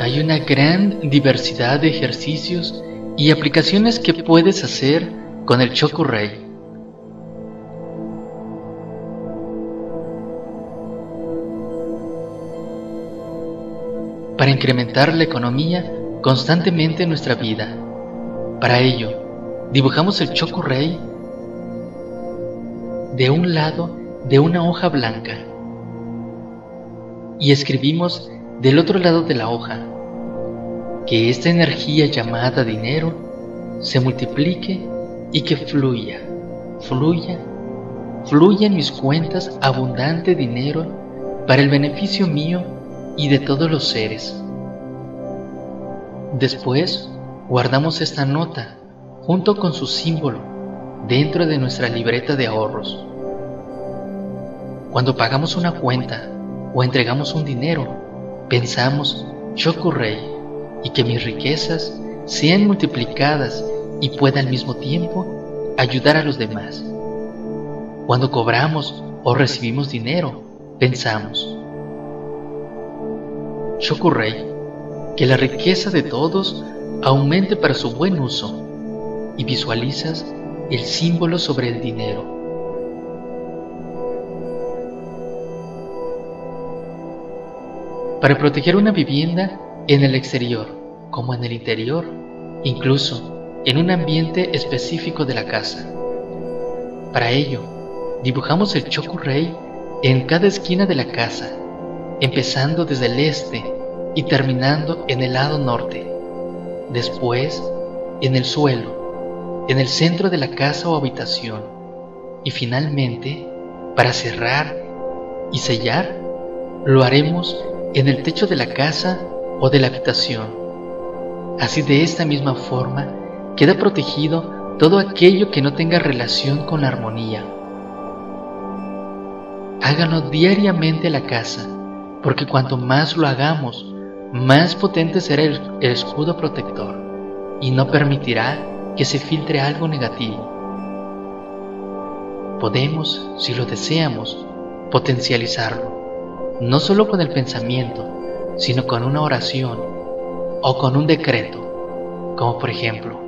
Hay una gran diversidad de ejercicios y aplicaciones que puedes hacer con el Chokurei. Para incrementar la economía constantemente en nuestra vida. Para ello, dibujamos el Chokurei de un lado de una hoja blanca y escribimos del otro lado de la hoja que esta energía llamada dinero se multiplique y que fluya, fluya, fluya en mis cuentas abundante dinero para el beneficio mío y de todos los seres. Después guardamos esta nota junto con su símbolo dentro de nuestra libreta de ahorros. Cuando pagamos una cuenta o entregamos un dinero, pensamos, yo y que mis riquezas sean multiplicadas y pueda al mismo tiempo ayudar a los demás. Cuando cobramos o recibimos dinero, pensamos, Shokurei, que la riqueza de todos aumente para su buen uso y visualizas el símbolo sobre el dinero. para proteger una vivienda en el exterior como en el interior, incluso en un ambiente específico de la casa. Para ello, dibujamos el Chokurei en cada esquina de la casa, empezando desde el este y terminando en el lado norte. Después, en el suelo, en el centro de la casa o habitación. Y finalmente, para cerrar y sellar, lo haremos en el techo de la casa o de la habitación. Así de esta misma forma queda protegido todo aquello que no tenga relación con la armonía. Háganlo diariamente la casa, porque cuanto más lo hagamos, más potente será el, el escudo protector y no permitirá que se filtre algo negativo. Podemos, si lo deseamos, potencializarlo no solo con el pensamiento, sino con una oración o con un decreto, como por ejemplo,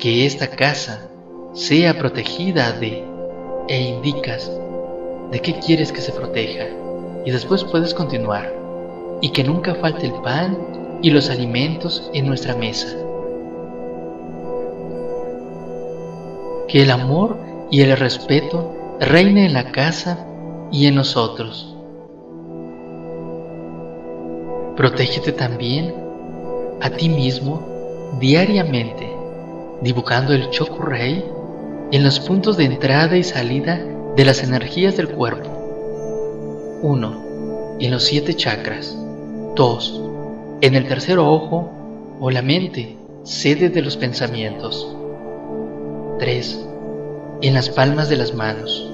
que esta casa sea protegida de, e indicas de qué quieres que se proteja, y después puedes continuar, y que nunca falte el pan y los alimentos en nuestra mesa. Que el amor y el respeto reine en la casa y en nosotros Protégete también a ti mismo diariamente, dibujando el Chokurei en los puntos de entrada y salida de las energías del cuerpo. 1. En los siete chakras. 2. En el tercer ojo o la mente, sede de los pensamientos. 3. En las palmas de las manos.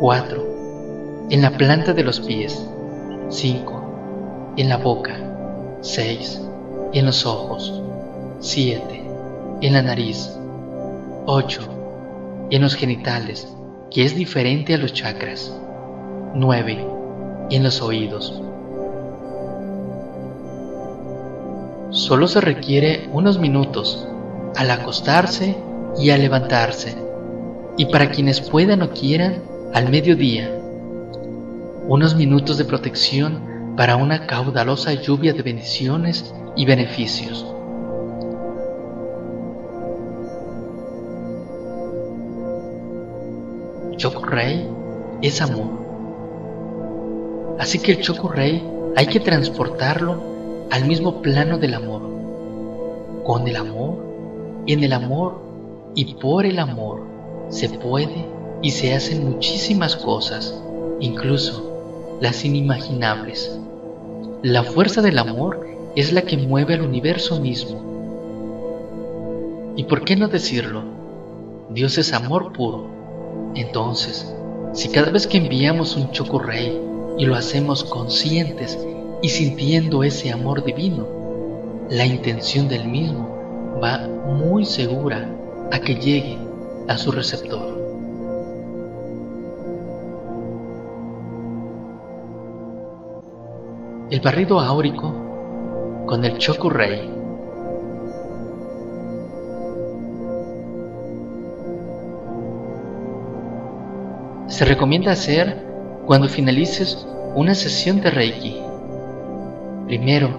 4. En la planta de los pies. 5 en la boca, 6 en los ojos, 7 en la nariz, 8 en los genitales, que es diferente a los chakras, 9 en los oídos. Solo se requiere unos minutos al acostarse y al levantarse, y para quienes puedan o quieran, al mediodía, unos minutos de protección para una caudalosa lluvia de bendiciones y beneficios. Chokurei es amor. Así que el Chokurei hay que transportarlo al mismo plano del amor. Con el amor, en el amor y por el amor se puede y se hacen muchísimas cosas, incluso las inimaginables. La fuerza del amor es la que mueve al universo mismo. ¿Y por qué no decirlo? Dios es amor puro. Entonces, si cada vez que enviamos un chocorrey y lo hacemos conscientes y sintiendo ese amor divino, la intención del mismo va muy segura a que llegue a su receptor. El barrido áurico con el Chokurei. Se recomienda hacer cuando finalices una sesión de Reiki. Primero,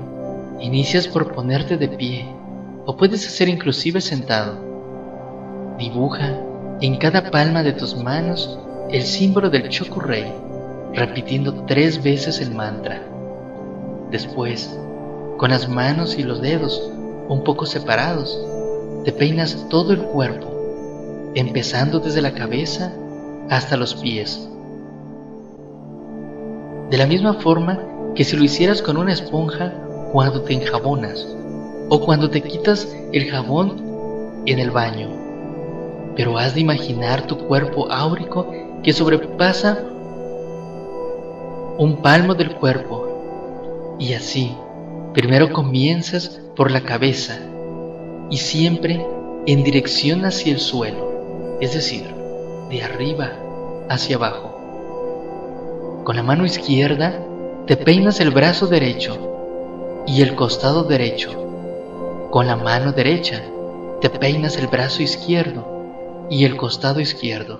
inicias por ponerte de pie o puedes hacer inclusive sentado. Dibuja en cada palma de tus manos el símbolo del Chokurei, repitiendo tres veces el mantra. Después, con las manos y los dedos un poco separados, te peinas todo el cuerpo, empezando desde la cabeza hasta los pies. De la misma forma que si lo hicieras con una esponja cuando te enjabonas o cuando te quitas el jabón en el baño. Pero has de imaginar tu cuerpo áurico que sobrepasa un palmo del cuerpo. Y así, primero comienzas por la cabeza y siempre en dirección hacia el suelo, es decir, de arriba hacia abajo. Con la mano izquierda te peinas el brazo derecho y el costado derecho. Con la mano derecha te peinas el brazo izquierdo y el costado izquierdo.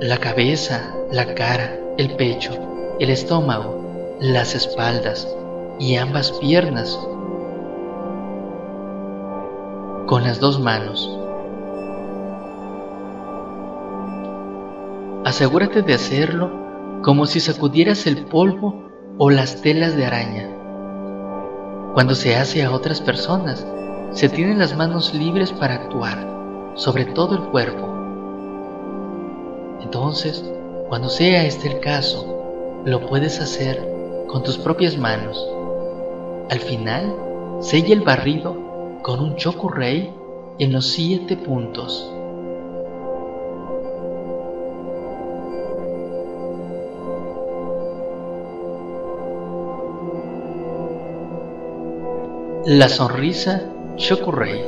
La cabeza, la cara, el pecho, el estómago, las espaldas y ambas piernas con las dos manos. Asegúrate de hacerlo como si sacudieras el polvo o las telas de araña. Cuando se hace a otras personas, se tienen las manos libres para actuar sobre todo el cuerpo. Entonces, cuando sea este el caso, lo puedes hacer con tus propias manos. Al final, sella el barrido con un chokurei en los siete puntos. La sonrisa Chokurei.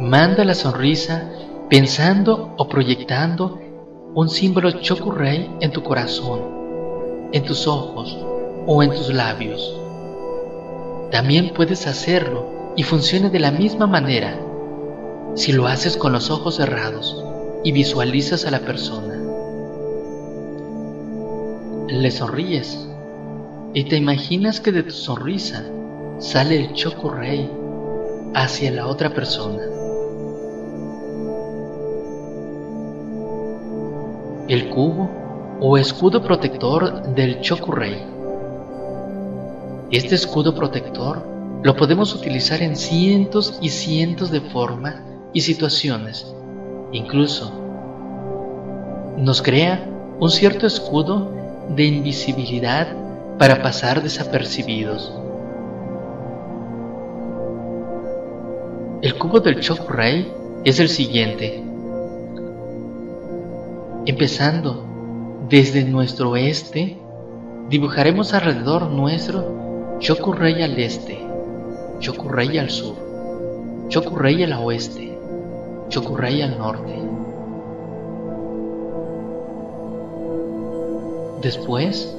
Manda la sonrisa pensando o proyectando un símbolo Chokurei en tu corazón, en tus ojos o en tus labios. También puedes hacerlo y funciona de la misma manera si lo haces con los ojos cerrados y visualizas a la persona. Le sonríes y te imaginas que de tu sonrisa sale el Chokurei hacia la otra persona. El cubo o escudo protector del Chokurei. Este escudo protector lo podemos utilizar en cientos y cientos de formas y situaciones. Incluso nos crea un cierto escudo de invisibilidad para pasar desapercibidos. El cubo del Chokurei es el siguiente. Empezando desde nuestro este, dibujaremos alrededor nuestro Chokurei al este, Chokurei al sur, Chokurei al oeste, Chokurei al norte. Después,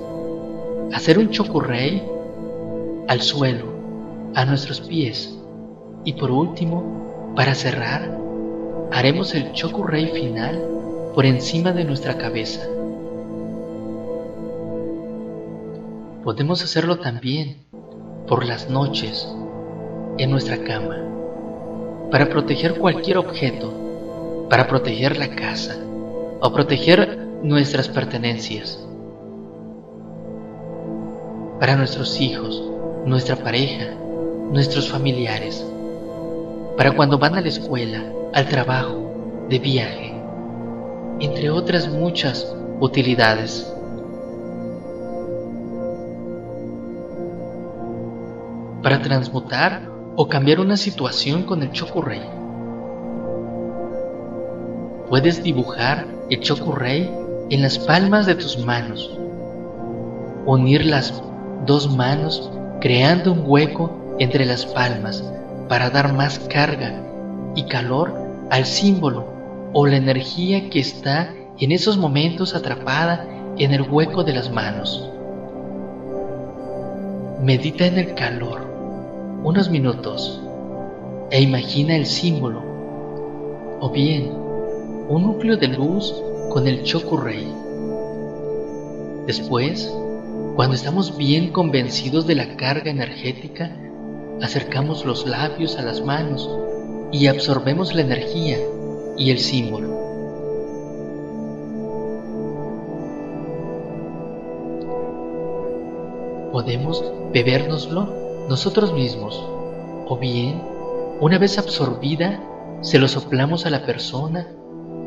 hacer un chokurrei al suelo, a nuestros pies. Y por último, para cerrar, haremos el chokurrei final por encima de nuestra cabeza. Podemos hacerlo también por las noches en nuestra cama, para proteger cualquier objeto, para proteger la casa o proteger nuestras pertenencias. Para nuestros hijos, nuestra pareja, nuestros familiares, para cuando van a la escuela, al trabajo, de viaje, entre otras muchas utilidades. Para transmutar o cambiar una situación con el Chokurei. Puedes dibujar el Chokurei en las palmas de tus manos, unir las dos manos creando un hueco entre las palmas para dar más carga y calor al símbolo o la energía que está en esos momentos atrapada en el hueco de las manos. medita en el calor unos minutos e imagina el símbolo o bien un núcleo de luz con el Chokurei. Después, cuando estamos bien convencidos de la carga energética, acercamos los labios a las manos y absorbemos la energía y el símbolo. Podemos bebérnoslo nosotros mismos o bien, una vez absorbida, se lo soplamos a la persona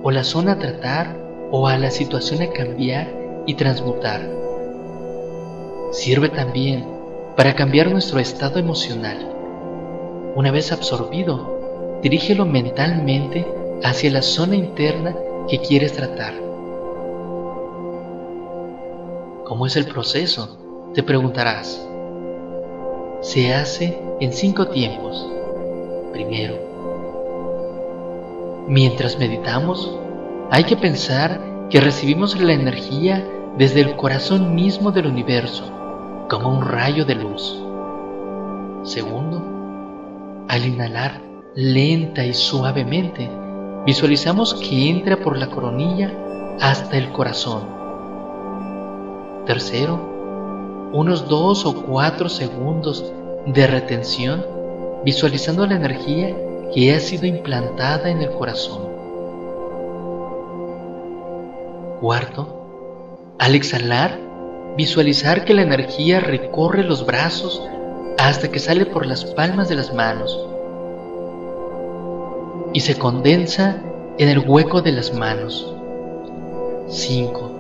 o la zona a tratar o a la situación a cambiar y transmutar. Sirve también para cambiar nuestro estado emocional. Una vez absorbido, dirígelo mentalmente hacia la zona interna que quieres tratar. ¿Cómo es el proceso? Te preguntarás. Se hace en cinco tiempos. Primero, mientras meditamos, hay que pensar que recibimos la energía desde el corazón mismo del universo, como un rayo de luz. Segundo, al inhalar lenta y suavemente, visualizamos que entra por la coronilla hasta el corazón. Tercero, unos dos o cuatro segundos de retención, visualizando la energía que ha sido implantada en el corazón. Cuarto, al exhalar, visualizar que la energía recorre los brazos hasta que sale por las palmas de las manos y se condensa en el hueco de las manos. 5.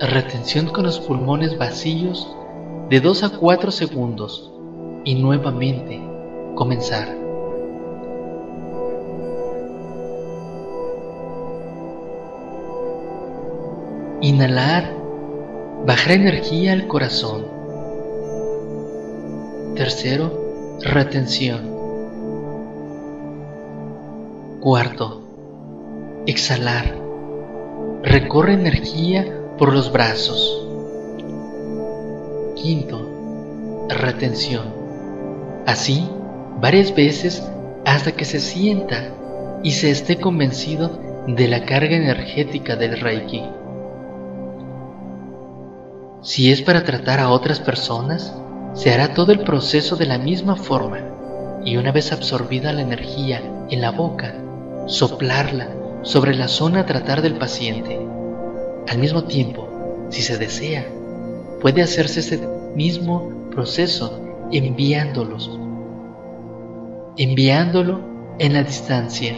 Retención con los pulmones vacíos de 2 a 4 segundos y nuevamente comenzar. Inhalar, bajar energía al corazón. Tercero, retención. Cuarto, exhalar. Recorre energía por los brazos. Quinto, retención. Así, varias veces hasta que se sienta y se esté convencido de la carga energética del Reiki. Si es para tratar a otras personas, se hará todo el proceso de la misma forma y una vez absorbida la energía en la boca, soplarla sobre la zona a tratar del paciente. Al mismo tiempo, si se desea, puede hacerse ese mismo proceso enviándolos, enviándolo en la distancia.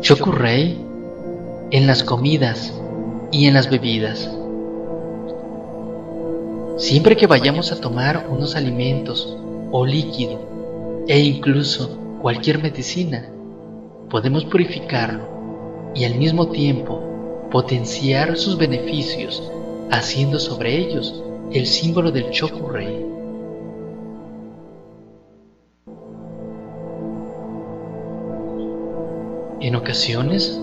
Chokurei en las comidas y en las bebidas. Siempre que vayamos a tomar unos alimentos o líquido e incluso cualquier medicina, podemos purificarlo y al mismo tiempo potenciar sus beneficios haciendo sobre ellos el símbolo del Chokurei. En ocasiones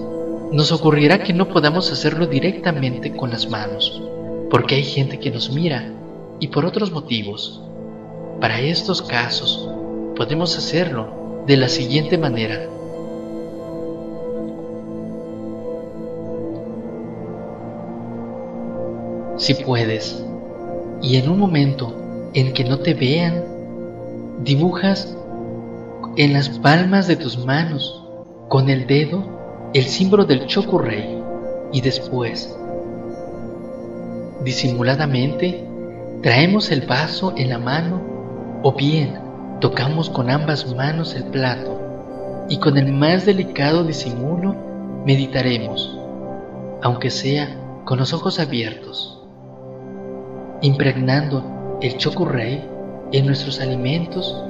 nos ocurrirá que no podamos hacerlo directamente con las manos, porque hay gente que nos mira y por otros motivos para estos casos, podemos hacerlo de la siguiente manera. Si puedes, y en un momento en que no te vean, dibujas en las palmas de tus manos con el dedo el símbolo del Chokurei y después, disimuladamente, traemos el vaso en la mano o bien tocamos con ambas manos el plato y con el más delicado disimulo meditaremos, aunque sea con los ojos abiertos, impregnando el chokurrei en nuestros alimentos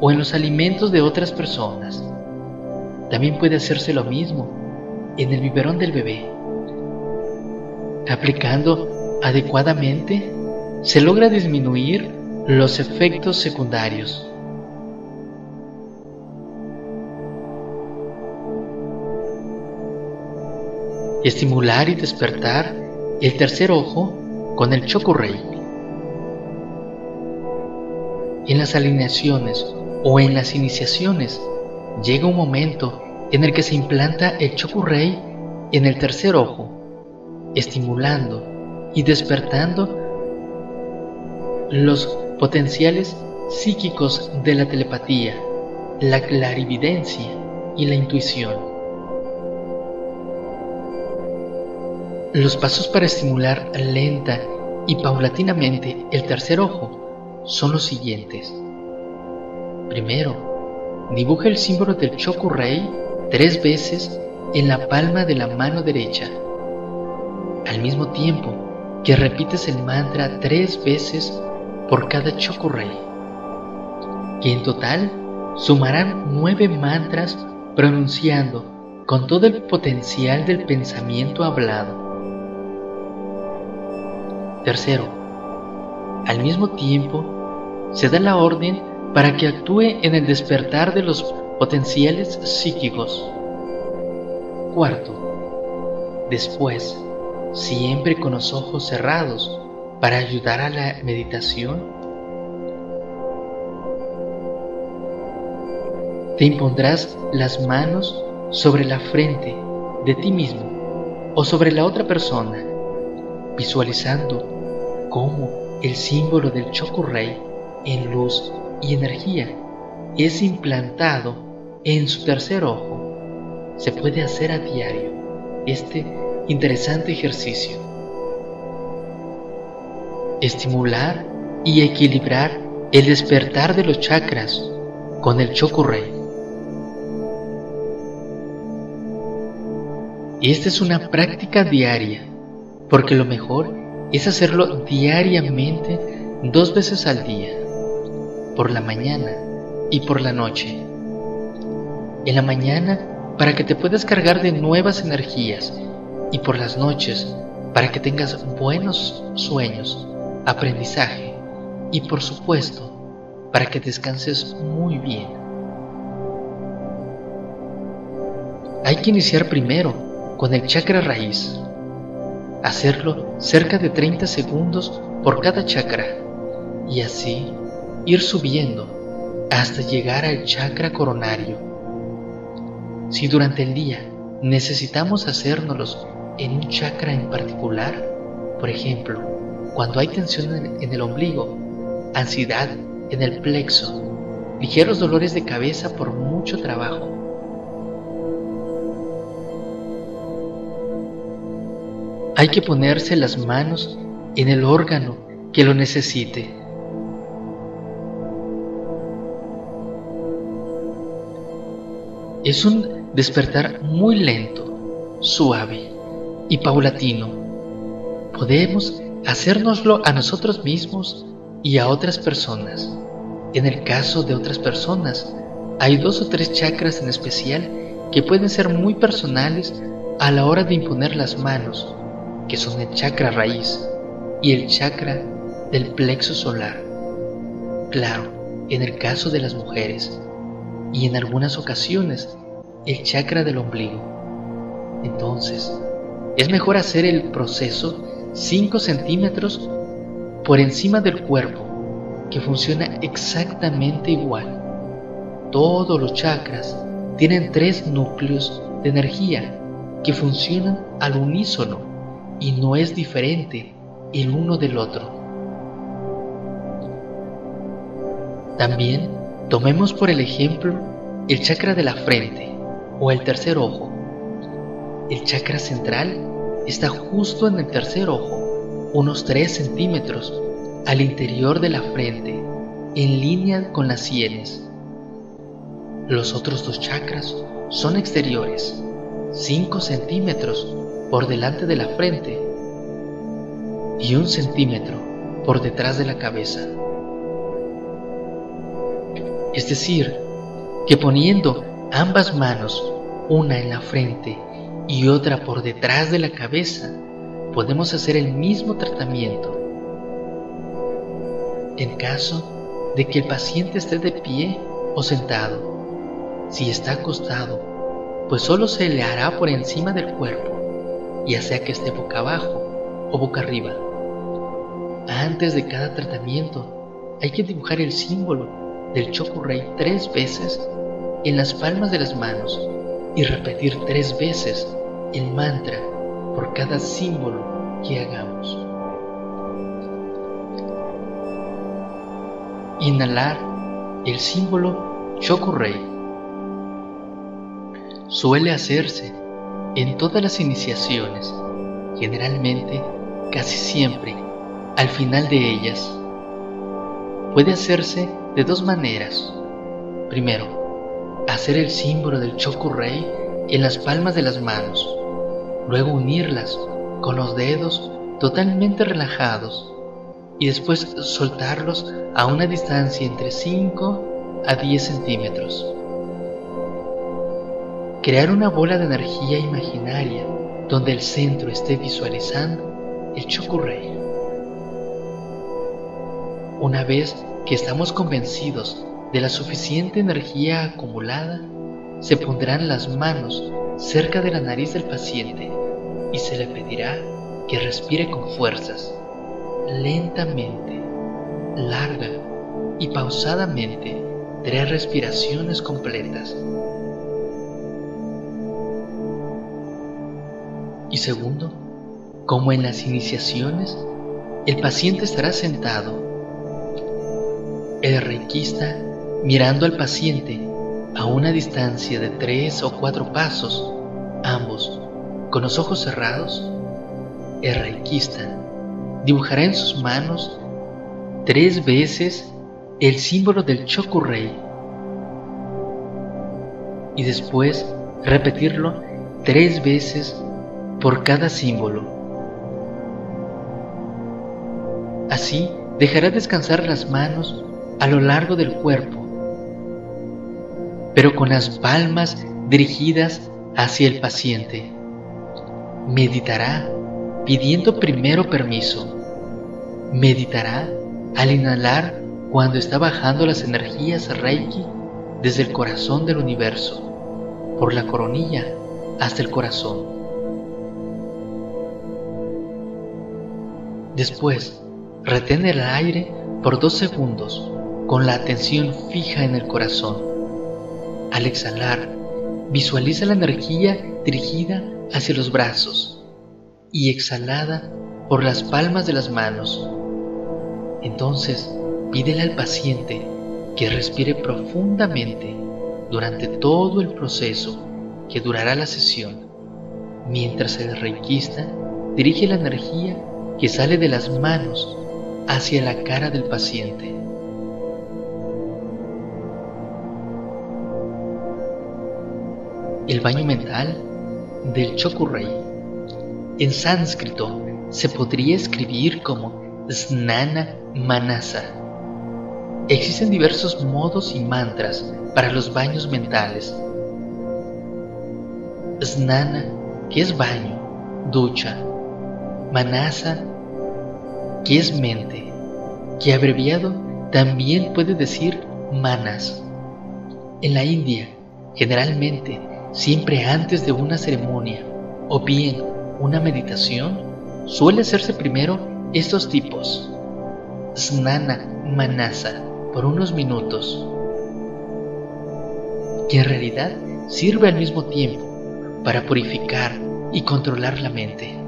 o en los alimentos de otras personas. También puede hacerse lo mismo en el biberón del bebé. Aplicando adecuadamente, se logra disminuir los efectos secundarios. estimular y despertar el tercer ojo con el Chokurei. En las alineaciones o en las iniciaciones llega un momento en el que se implanta el Chokurei en el tercer ojo, estimulando y despertando los potenciales psíquicos de la telepatía, la clarividencia y la intuición. Los pasos para estimular lenta y paulatinamente el tercer ojo son los siguientes. Primero, dibuja el símbolo del Chokurei tres veces en la palma de la mano derecha, al mismo tiempo que repites el mantra tres veces por cada Chokurei, y en total sumarán nueve mantras pronunciando con todo el potencial del pensamiento hablado. Tercero, al mismo tiempo se da la orden para que actúe en el despertar de los potenciales psíquicos. Cuarto, después, siempre con los ojos cerrados para ayudar a la meditación, te impondrás las manos sobre la frente de ti mismo o sobre la otra persona, visualizando cómo el símbolo del Chokurei en luz y energía es implantado en su tercer ojo. Se puede hacer a diario este interesante ejercicio. Estimular y equilibrar el despertar de los chakras con el Chokurei. Esta es una práctica diaria, porque lo mejor es hacerlo diariamente dos veces al día, por la mañana y por la noche en la mañana para que te puedas cargar de nuevas energías y por las noches para que tengas buenos sueños, aprendizaje y por supuesto para que descanses muy bien. Hay que iniciar primero con el chakra raíz. Hacerlo cerca de 30 segundos por cada chakra y así ir subiendo hasta llegar al chakra coronario si durante el día necesitamos hacérnoslos en un chakra en particular, por ejemplo, cuando hay tensión en el ombligo, ansiedad en el plexo, ligeros dolores de cabeza por mucho trabajo, hay que ponerse las manos en el órgano que lo necesite. Es un despertar muy lento, suave y paulatino. Podemos hacérnoslo a nosotros mismos y a otras personas. En el caso de otras personas, hay dos o tres chakras en especial que pueden ser muy personales a la hora de imponer las manos, que son el chakra raíz y el chakra del plexo solar. Claro, en el caso de las mujeres, y en algunas ocasiones el chakra del ombligo. Entonces, es mejor hacer el proceso 5 centímetros por encima del cuerpo, que funciona exactamente igual. Todos los chakras tienen tres núcleos de energía que funcionan al unísono y no es diferente el uno del otro. También tomemos por el ejemplo el chakra de la frente o el tercer ojo. El chakra central está justo en el tercer ojo, unos 3 centímetros al interior de la frente, en línea con las sienes. Los otros dos chakras son exteriores, 5 centímetros por delante de la frente y un centímetro por detrás de la cabeza. Es decir, que poniendo ambas manos, una en la frente y otra por detrás de la cabeza, podemos hacer el mismo tratamiento. En caso de que el paciente esté de pie o sentado, si está acostado, pues solo se le hará por encima del cuerpo. ya sea que esté boca abajo o boca arriba. Antes de cada tratamiento hay que dibujar el símbolo del Chokurei tres veces en las palmas de las manos y repetir tres veces el mantra por cada símbolo que hagamos. Inhalar el símbolo Chokurei. Suele hacerse en todas las iniciaciones, generalmente, casi siempre, al final de ellas. Puede hacerse de dos maneras. Primero, hacer el símbolo del Chokurei en las palmas de las manos, luego unirlas con los dedos totalmente relajados y después soltarlos a una distancia entre 5 a 10 centímetros. Crear una bola de energía imaginaria donde el centro esté visualizando el Chokurei. Una vez que estamos convencidos de la suficiente energía acumulada, se pondrán las manos cerca de la nariz del paciente y se le pedirá que respire con fuerzas, lentamente, larga y pausadamente, tres respiraciones completas. Y segundo, como en las iniciaciones, el paciente estará sentado. El reikista mirando al paciente a una distancia de tres o cuatro pasos, ambos con los ojos cerrados, el reikista dibujará en sus manos tres veces el símbolo del Chokurei y después repetirlo tres veces por cada símbolo. Así dejará descansar las manos a lo largo del cuerpo, pero con las palmas dirigidas hacia el paciente. Meditará pidiendo primero permiso. Meditará al inhalar cuando está bajando las energías Reiki desde el corazón del universo, por la coronilla hasta el corazón. Después, retén el aire por dos segundos con la atención fija en el corazón. Al exhalar, visualiza la energía dirigida hacia los brazos y exhalada por las palmas de las manos. Entonces, pídele al paciente que respire profundamente durante todo el proceso que durará la sesión, mientras el reikista dirige la energía que sale de las manos hacia la cara del paciente. El baño mental del Chokurei. En sánscrito se podría escribir como Snana Manasa. Existen diversos modos y mantras para los baños mentales. Snana, que es baño, ducha, Manasa, que es mente, que abreviado también puede decir manas. En la India, generalmente, siempre antes de una ceremonia o bien una meditación, suele hacerse primero estos tipos. Snana Manasa por unos minutos, que en realidad sirve al mismo tiempo para purificar y controlar la mente.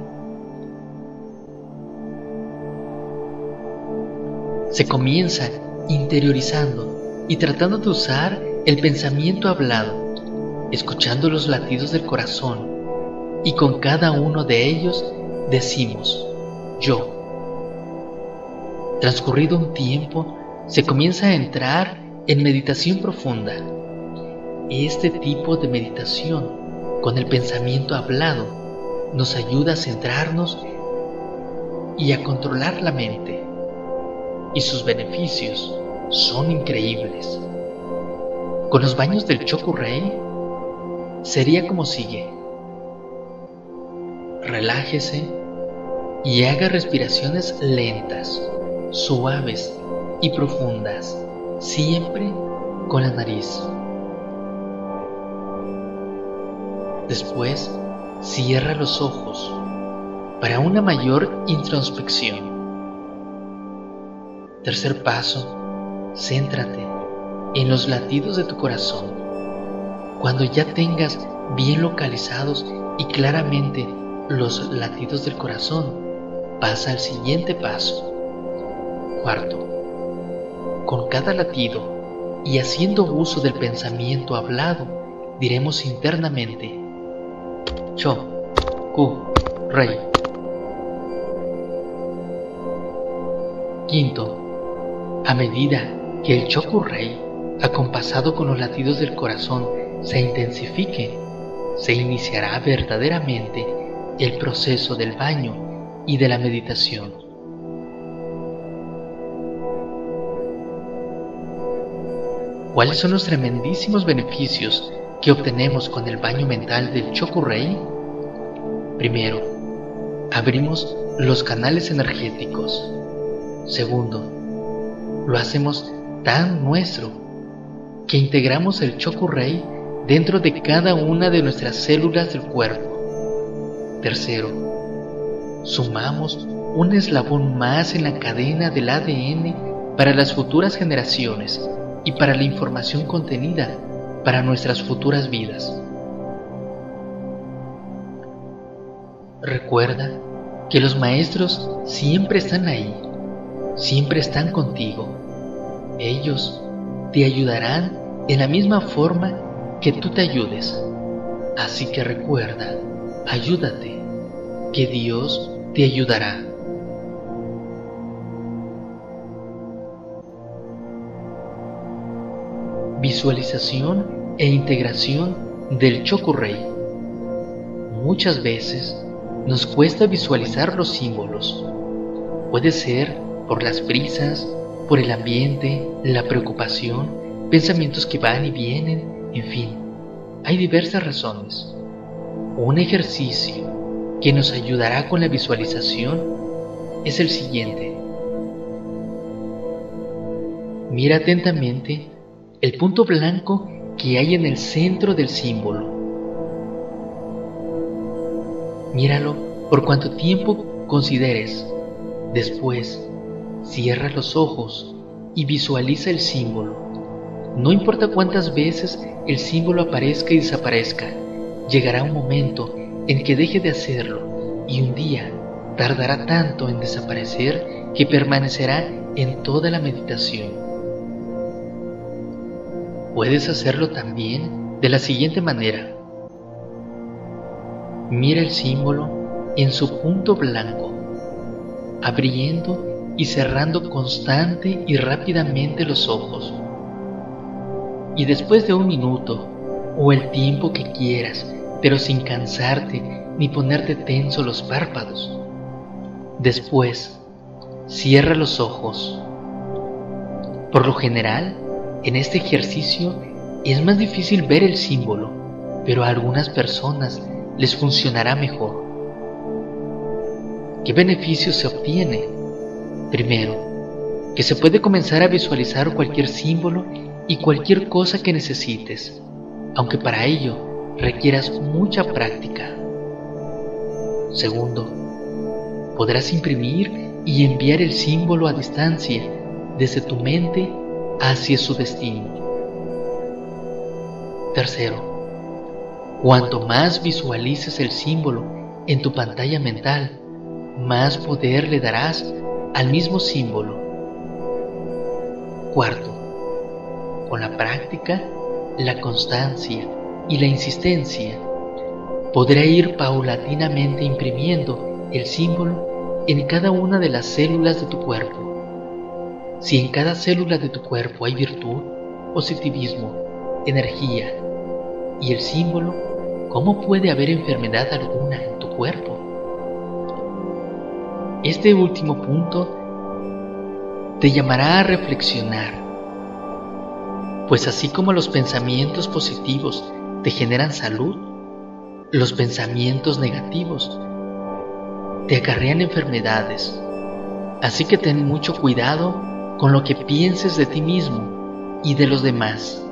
se comienza interiorizando y tratando de usar el pensamiento hablado, escuchando los latidos del corazón y con cada uno de ellos decimos yo. Transcurrido un tiempo, se comienza a entrar en meditación profunda. Este tipo de meditación con el pensamiento hablado nos ayuda a centrarnos y a controlar la mente y sus beneficios son increíbles. Con los baños del Chokurei sería como sigue. Relájese y haga respiraciones lentas, suaves y profundas, siempre con la nariz. Después, cierra los ojos para una mayor introspección. Tercer paso, céntrate en los latidos de tu corazón. Cuando ya tengas bien localizados y claramente los latidos del corazón, pasa al siguiente paso. Cuarto, con cada latido y haciendo uso del pensamiento hablado, diremos internamente, Cho, Ku, Rey. Quinto, a medida que el Choku Rey, acompasado con los latidos del corazón, se intensifique, se iniciará verdaderamente el proceso del baño y de la meditación. ¿Cuáles son los tremendísimos beneficios que obtenemos con el baño mental del Chokurei? Primero, abrimos los canales energéticos. Segundo, lo hacemos tan nuestro que integramos el Chokurei dentro de cada una de nuestras células del cuerpo. Tercero, sumamos un eslabón más en la cadena del ADN para las futuras generaciones y para la información contenida para nuestras futuras vidas. Recuerda que los maestros siempre están ahí, siempre están contigo. Ellos te ayudarán en la misma forma que tú te ayudes. Así que recuerda, ayúdate, que Dios te ayudará. visualización e integración del Chokurei. Muchas veces nos cuesta visualizar los símbolos. Puede ser por las prisas, por el ambiente, la preocupación, pensamientos que van y vienen, en fin, hay diversas razones. Un ejercicio que nos ayudará con la visualización es el siguiente. Mira atentamente el punto blanco que hay en el centro del símbolo. Míralo por cuanto tiempo consideres. Después, cierra los ojos y visualiza el símbolo. No importa cuántas veces el símbolo aparezca y desaparezca, llegará un momento en que deje de hacerlo y un día tardará tanto en desaparecer que permanecerá en toda la meditación. Puedes hacerlo también de la siguiente manera. Mira el símbolo en su punto blanco, abriendo y cerrando constante y rápidamente los ojos. Y después de un minuto o el tiempo que quieras, pero sin cansarte ni ponerte tenso los párpados. Después, cierra los ojos. Por lo general, en este ejercicio es más difícil ver el símbolo, pero a algunas personas les funcionará mejor. ¿Qué beneficio se obtiene? Primero, que se puede comenzar a visualizar cualquier símbolo y cualquier cosa que necesites, aunque para ello requieras mucha práctica. Segundo, podrás imprimir y enviar el símbolo a distancia desde tu mente hacia su destino. Tercero, cuanto más visualices el símbolo en tu pantalla mental, más poder le darás al mismo símbolo. Cuarto, con la práctica, la constancia y la insistencia, podrá ir paulatinamente imprimiendo el símbolo en cada una de las células de tu cuerpo si en cada célula de tu cuerpo hay virtud, positivismo, energía y el símbolo, ¿cómo puede haber enfermedad alguna en tu cuerpo? Este último punto te llamará a reflexionar, pues así como los pensamientos positivos te generan salud, los pensamientos negativos te acarrean enfermedades. Así que ten mucho cuidado con lo que pienses de ti mismo y de los demás.